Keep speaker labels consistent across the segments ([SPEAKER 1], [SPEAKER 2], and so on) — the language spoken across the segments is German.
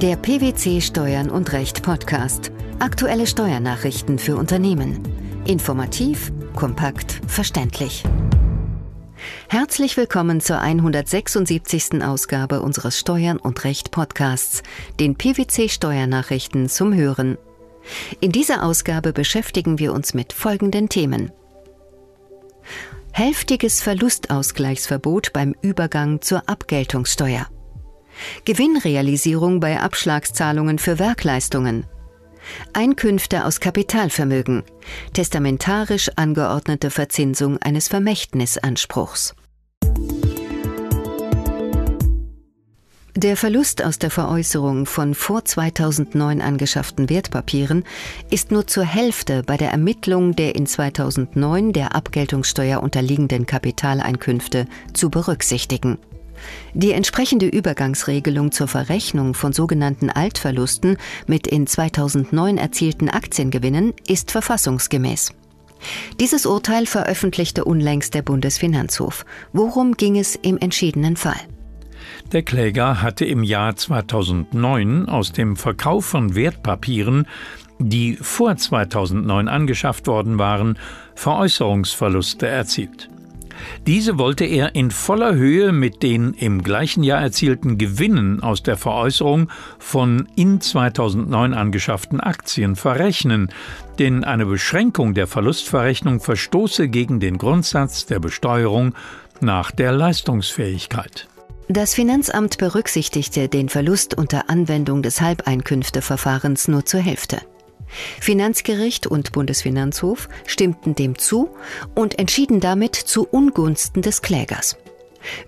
[SPEAKER 1] Der PwC Steuern und Recht Podcast. Aktuelle Steuernachrichten für Unternehmen. Informativ, kompakt, verständlich. Herzlich willkommen zur 176. Ausgabe unseres Steuern und Recht Podcasts, den PwC Steuernachrichten zum Hören. In dieser Ausgabe beschäftigen wir uns mit folgenden Themen. Hälftiges Verlustausgleichsverbot beim Übergang zur Abgeltungssteuer. Gewinnrealisierung bei Abschlagszahlungen für Werkleistungen. Einkünfte aus Kapitalvermögen. Testamentarisch angeordnete Verzinsung eines Vermächtnisanspruchs. Der Verlust aus der Veräußerung von vor 2009 angeschafften Wertpapieren ist nur zur Hälfte bei der Ermittlung der in 2009 der Abgeltungssteuer unterliegenden Kapitaleinkünfte zu berücksichtigen. Die entsprechende Übergangsregelung zur Verrechnung von sogenannten Altverlusten mit in 2009 erzielten Aktiengewinnen ist verfassungsgemäß. Dieses Urteil veröffentlichte unlängst der Bundesfinanzhof. Worum ging es im entschiedenen Fall?
[SPEAKER 2] Der Kläger hatte im Jahr 2009 aus dem Verkauf von Wertpapieren, die vor 2009 angeschafft worden waren, Veräußerungsverluste erzielt. Diese wollte er in voller Höhe mit den im gleichen Jahr erzielten Gewinnen aus der Veräußerung von in 2009 angeschafften Aktien verrechnen, denn eine Beschränkung der Verlustverrechnung verstoße gegen den Grundsatz der Besteuerung nach der Leistungsfähigkeit.
[SPEAKER 1] Das Finanzamt berücksichtigte den Verlust unter Anwendung des Halbeinkünfteverfahrens nur zur Hälfte. Finanzgericht und Bundesfinanzhof stimmten dem zu und entschieden damit zu Ungunsten des Klägers.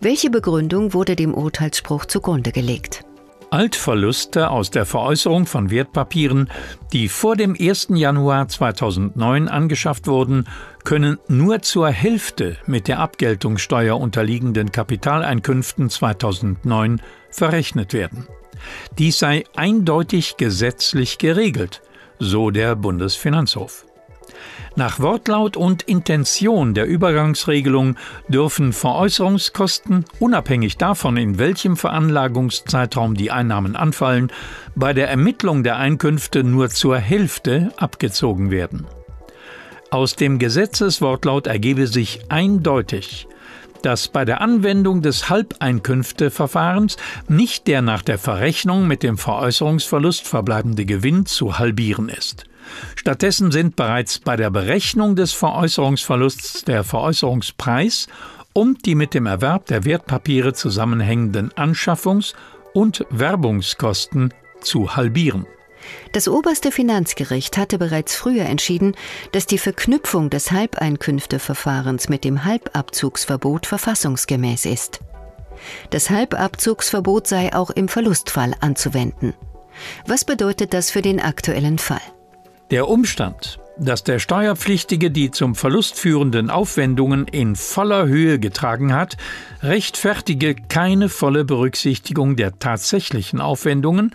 [SPEAKER 1] Welche Begründung wurde dem Urteilsspruch zugrunde gelegt?
[SPEAKER 2] Altverluste aus der Veräußerung von Wertpapieren, die vor dem 1. Januar 2009 angeschafft wurden, können nur zur Hälfte mit der Abgeltungssteuer unterliegenden Kapitaleinkünften 2009 verrechnet werden. Dies sei eindeutig gesetzlich geregelt, so der Bundesfinanzhof. Nach Wortlaut und Intention der Übergangsregelung dürfen Veräußerungskosten, unabhängig davon, in welchem Veranlagungszeitraum die Einnahmen anfallen, bei der Ermittlung der Einkünfte nur zur Hälfte abgezogen werden. Aus dem Gesetzeswortlaut ergebe sich eindeutig, dass bei der Anwendung des Halbeinkünfteverfahrens nicht der nach der Verrechnung mit dem Veräußerungsverlust verbleibende Gewinn zu halbieren ist. Stattdessen sind bereits bei der Berechnung des Veräußerungsverlusts der Veräußerungspreis und die mit dem Erwerb der Wertpapiere zusammenhängenden Anschaffungs- und Werbungskosten zu halbieren.
[SPEAKER 1] Das oberste Finanzgericht hatte bereits früher entschieden, dass die Verknüpfung des Halbeinkünfteverfahrens mit dem Halbabzugsverbot verfassungsgemäß ist. Das Halbabzugsverbot sei auch im Verlustfall anzuwenden. Was bedeutet das für den aktuellen Fall?
[SPEAKER 2] Der Umstand, dass der Steuerpflichtige die zum Verlust führenden Aufwendungen in voller Höhe getragen hat, rechtfertige keine volle Berücksichtigung der tatsächlichen Aufwendungen,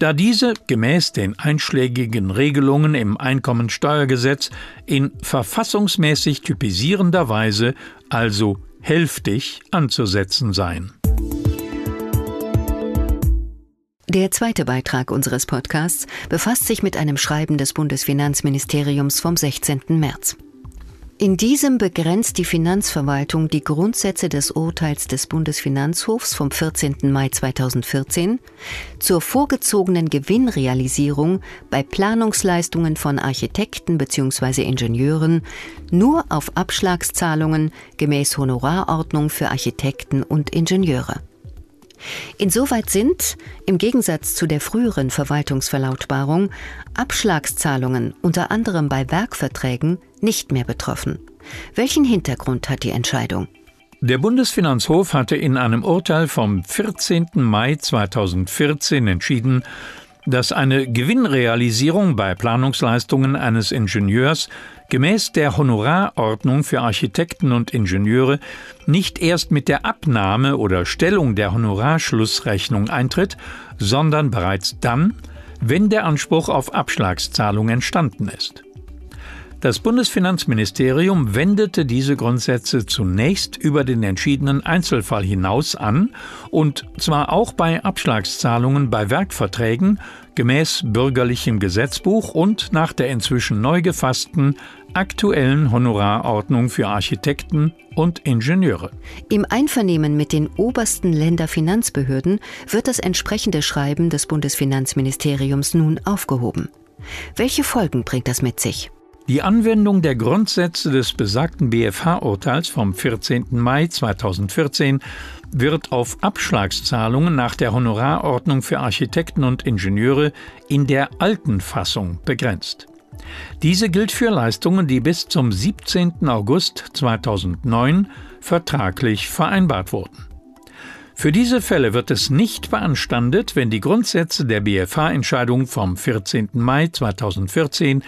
[SPEAKER 2] da diese gemäß den einschlägigen Regelungen im Einkommensteuergesetz in verfassungsmäßig typisierender Weise, also hälftig, anzusetzen seien.
[SPEAKER 1] Der zweite Beitrag unseres Podcasts befasst sich mit einem Schreiben des Bundesfinanzministeriums vom 16. März. In diesem begrenzt die Finanzverwaltung die Grundsätze des Urteils des Bundesfinanzhofs vom 14. Mai 2014 zur vorgezogenen Gewinnrealisierung bei Planungsleistungen von Architekten bzw. Ingenieuren nur auf Abschlagszahlungen gemäß Honorarordnung für Architekten und Ingenieure. Insoweit sind, im Gegensatz zu der früheren Verwaltungsverlautbarung, Abschlagszahlungen unter anderem bei Werkverträgen nicht mehr betroffen. Welchen Hintergrund hat die Entscheidung?
[SPEAKER 2] Der Bundesfinanzhof hatte in einem Urteil vom 14. Mai 2014 entschieden, dass eine Gewinnrealisierung bei Planungsleistungen eines Ingenieurs gemäß der Honorarordnung für Architekten und Ingenieure nicht erst mit der Abnahme oder Stellung der Honorarschlussrechnung eintritt, sondern bereits dann, wenn der Anspruch auf Abschlagszahlung entstanden ist. Das Bundesfinanzministerium wendete diese Grundsätze zunächst über den entschiedenen Einzelfall hinaus an, und zwar auch bei Abschlagszahlungen bei Werkverträgen gemäß bürgerlichem Gesetzbuch und nach der inzwischen neu gefassten aktuellen Honorarordnung für Architekten und Ingenieure.
[SPEAKER 1] Im Einvernehmen mit den obersten Länderfinanzbehörden wird das entsprechende Schreiben des Bundesfinanzministeriums nun aufgehoben. Welche Folgen bringt das mit sich?
[SPEAKER 2] Die Anwendung der Grundsätze des besagten BFH-Urteils vom 14. Mai 2014 wird auf Abschlagszahlungen nach der Honorarordnung für Architekten und Ingenieure in der alten Fassung begrenzt. Diese gilt für Leistungen, die bis zum 17. August 2009 vertraglich vereinbart wurden. Für diese Fälle wird es nicht beanstandet, wenn die Grundsätze der BFH-Entscheidung vom 14. Mai 2014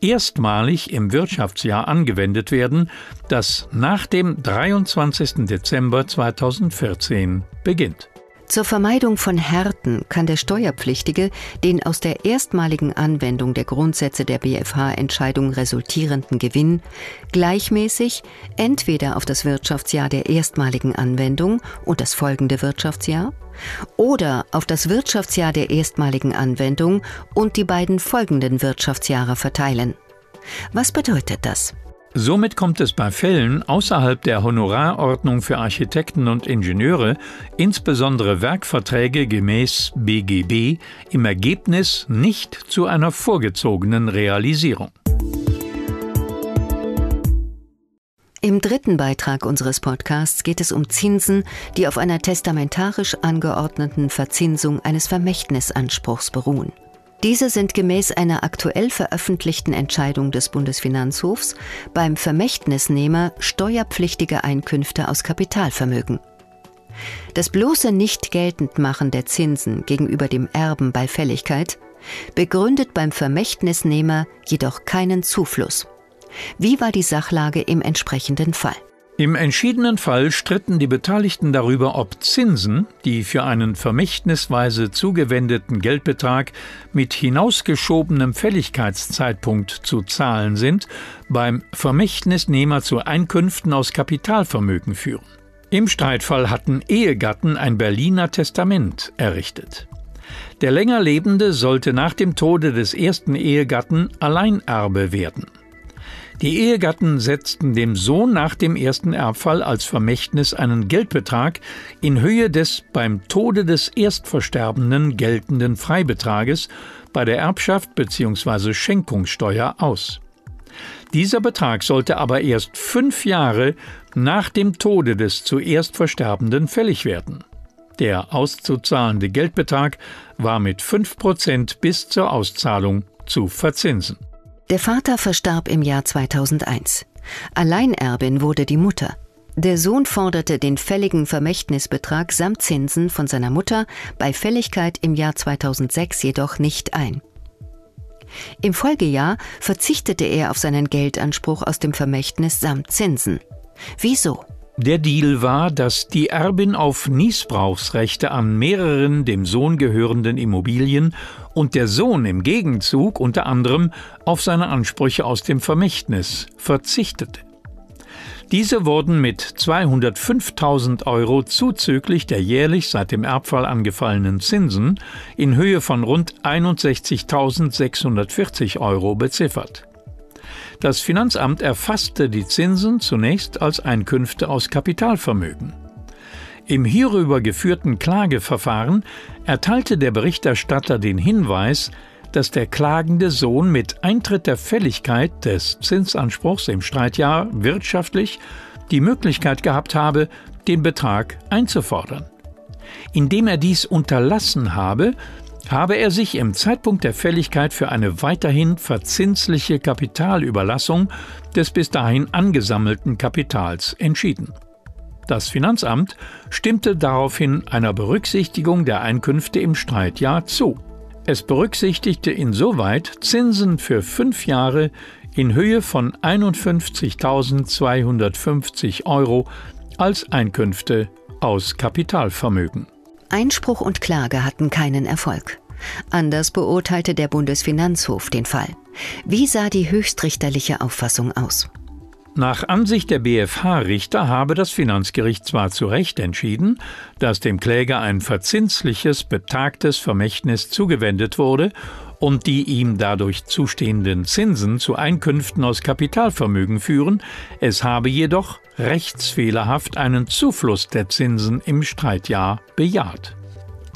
[SPEAKER 2] erstmalig im Wirtschaftsjahr angewendet werden, das nach dem 23. Dezember 2014 beginnt.
[SPEAKER 1] Zur Vermeidung von Härten kann der Steuerpflichtige den aus der erstmaligen Anwendung der Grundsätze der BFH-Entscheidung resultierenden Gewinn gleichmäßig entweder auf das Wirtschaftsjahr der erstmaligen Anwendung und das folgende Wirtschaftsjahr oder auf das Wirtschaftsjahr der erstmaligen Anwendung und die beiden folgenden Wirtschaftsjahre verteilen. Was bedeutet das?
[SPEAKER 2] Somit kommt es bei Fällen außerhalb der Honorarordnung für Architekten und Ingenieure, insbesondere Werkverträge gemäß BGB, im Ergebnis nicht zu einer vorgezogenen Realisierung.
[SPEAKER 1] Im dritten Beitrag unseres Podcasts geht es um Zinsen, die auf einer testamentarisch angeordneten Verzinsung eines Vermächtnisanspruchs beruhen. Diese sind gemäß einer aktuell veröffentlichten Entscheidung des Bundesfinanzhofs beim Vermächtnisnehmer steuerpflichtige Einkünfte aus Kapitalvermögen. Das bloße Nicht-Geltendmachen der Zinsen gegenüber dem Erben bei Fälligkeit begründet beim Vermächtnisnehmer jedoch keinen Zufluss. Wie war die Sachlage im entsprechenden Fall?
[SPEAKER 2] Im entschiedenen Fall stritten die Beteiligten darüber, ob Zinsen, die für einen vermächtnisweise zugewendeten Geldbetrag mit hinausgeschobenem Fälligkeitszeitpunkt zu zahlen sind, beim Vermächtnisnehmer zu Einkünften aus Kapitalvermögen führen. Im Streitfall hatten Ehegatten ein Berliner Testament errichtet. Der länger Lebende sollte nach dem Tode des ersten Ehegatten Alleinerbe werden. Die Ehegatten setzten dem Sohn nach dem ersten Erbfall als Vermächtnis einen Geldbetrag in Höhe des beim Tode des Erstversterbenden geltenden Freibetrages bei der Erbschaft bzw. Schenkungssteuer aus. Dieser Betrag sollte aber erst fünf Jahre nach dem Tode des zuerst Versterbenden fällig werden. Der auszuzahlende Geldbetrag war mit 5% bis zur Auszahlung zu verzinsen.
[SPEAKER 1] Der Vater verstarb im Jahr 2001. Alleinerbin wurde die Mutter. Der Sohn forderte den fälligen Vermächtnisbetrag samt Zinsen von seiner Mutter bei Fälligkeit im Jahr 2006 jedoch nicht ein. Im Folgejahr verzichtete er auf seinen Geldanspruch aus dem Vermächtnis samt Zinsen. Wieso?
[SPEAKER 2] Der Deal war, dass die Erbin auf Niesbrauchsrechte an mehreren dem Sohn gehörenden Immobilien und der Sohn im Gegenzug unter anderem auf seine Ansprüche aus dem Vermächtnis verzichtete. Diese wurden mit 205.000 Euro zuzüglich der jährlich seit dem Erbfall angefallenen Zinsen in Höhe von rund 61.640 Euro beziffert. Das Finanzamt erfasste die Zinsen zunächst als Einkünfte aus Kapitalvermögen. Im hierüber geführten Klageverfahren erteilte der Berichterstatter den Hinweis, dass der klagende Sohn mit Eintritt der Fälligkeit des Zinsanspruchs im Streitjahr wirtschaftlich die Möglichkeit gehabt habe, den Betrag einzufordern. Indem er dies unterlassen habe, habe er sich im Zeitpunkt der Fälligkeit für eine weiterhin verzinsliche Kapitalüberlassung des bis dahin angesammelten Kapitals entschieden. Das Finanzamt stimmte daraufhin einer Berücksichtigung der Einkünfte im Streitjahr zu. Es berücksichtigte insoweit Zinsen für fünf Jahre in Höhe von 51.250 Euro als Einkünfte aus Kapitalvermögen.
[SPEAKER 1] Einspruch und Klage hatten keinen Erfolg. Anders beurteilte der Bundesfinanzhof den Fall. Wie sah die höchstrichterliche Auffassung aus?
[SPEAKER 2] Nach Ansicht der BFH-Richter habe das Finanzgericht zwar zu Recht entschieden, dass dem Kläger ein verzinsliches, betagtes Vermächtnis zugewendet wurde und die ihm dadurch zustehenden Zinsen zu Einkünften aus Kapitalvermögen führen, es habe jedoch rechtsfehlerhaft einen Zufluss der Zinsen im Streitjahr bejaht.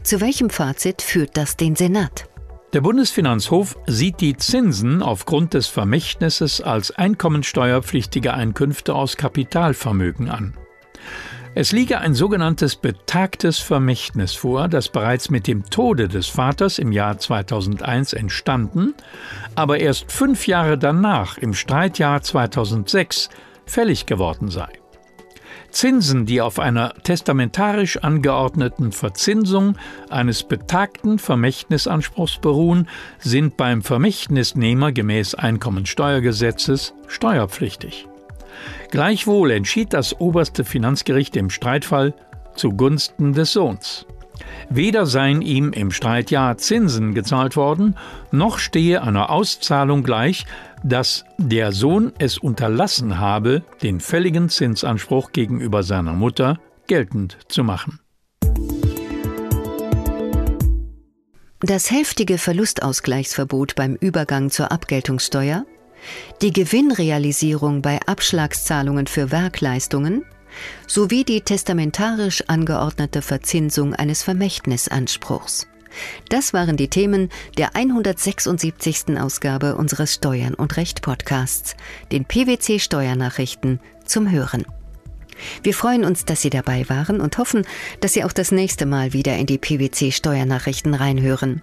[SPEAKER 1] Zu welchem Fazit führt das den Senat?
[SPEAKER 2] Der Bundesfinanzhof sieht die Zinsen aufgrund des Vermächtnisses als einkommensteuerpflichtige Einkünfte aus Kapitalvermögen an. Es liege ein sogenanntes betagtes Vermächtnis vor, das bereits mit dem Tode des Vaters im Jahr 2001 entstanden, aber erst fünf Jahre danach, im Streitjahr 2006, fällig geworden sei. Zinsen, die auf einer testamentarisch angeordneten Verzinsung eines betagten Vermächtnisanspruchs beruhen, sind beim Vermächtnisnehmer gemäß Einkommensteuergesetzes steuerpflichtig. Gleichwohl entschied das oberste Finanzgericht im Streitfall zugunsten des Sohns. Weder seien ihm im Streitjahr Zinsen gezahlt worden, noch stehe einer Auszahlung gleich, dass der Sohn es unterlassen habe, den fälligen Zinsanspruch gegenüber seiner Mutter geltend zu machen.
[SPEAKER 1] Das heftige Verlustausgleichsverbot beim Übergang zur Abgeltungssteuer, die Gewinnrealisierung bei Abschlagszahlungen für Werkleistungen sowie die testamentarisch angeordnete Verzinsung eines Vermächtnisanspruchs. Das waren die Themen der 176. Ausgabe unseres Steuern und Recht Podcasts, den PwC Steuernachrichten zum Hören. Wir freuen uns, dass Sie dabei waren und hoffen, dass Sie auch das nächste Mal wieder in die PwC Steuernachrichten reinhören.